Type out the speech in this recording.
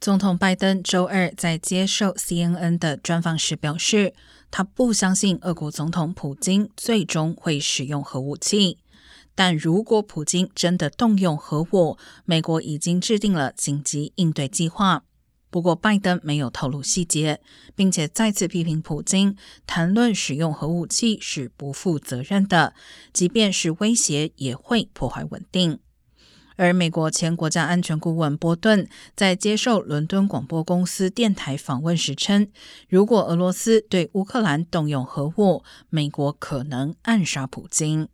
总统拜登周二在接受 CNN 的专访时表示，他不相信俄国总统普京最终会使用核武器。但如果普京真的动用核武，美国已经制定了紧急应对计划。不过，拜登没有透露细节，并且再次批评普京谈论使用核武器是不负责任的，即便是威胁也会破坏稳定。而美国前国家安全顾问波顿在接受伦敦广播公司电台访问时称，如果俄罗斯对乌克兰动用核武，美国可能暗杀普京。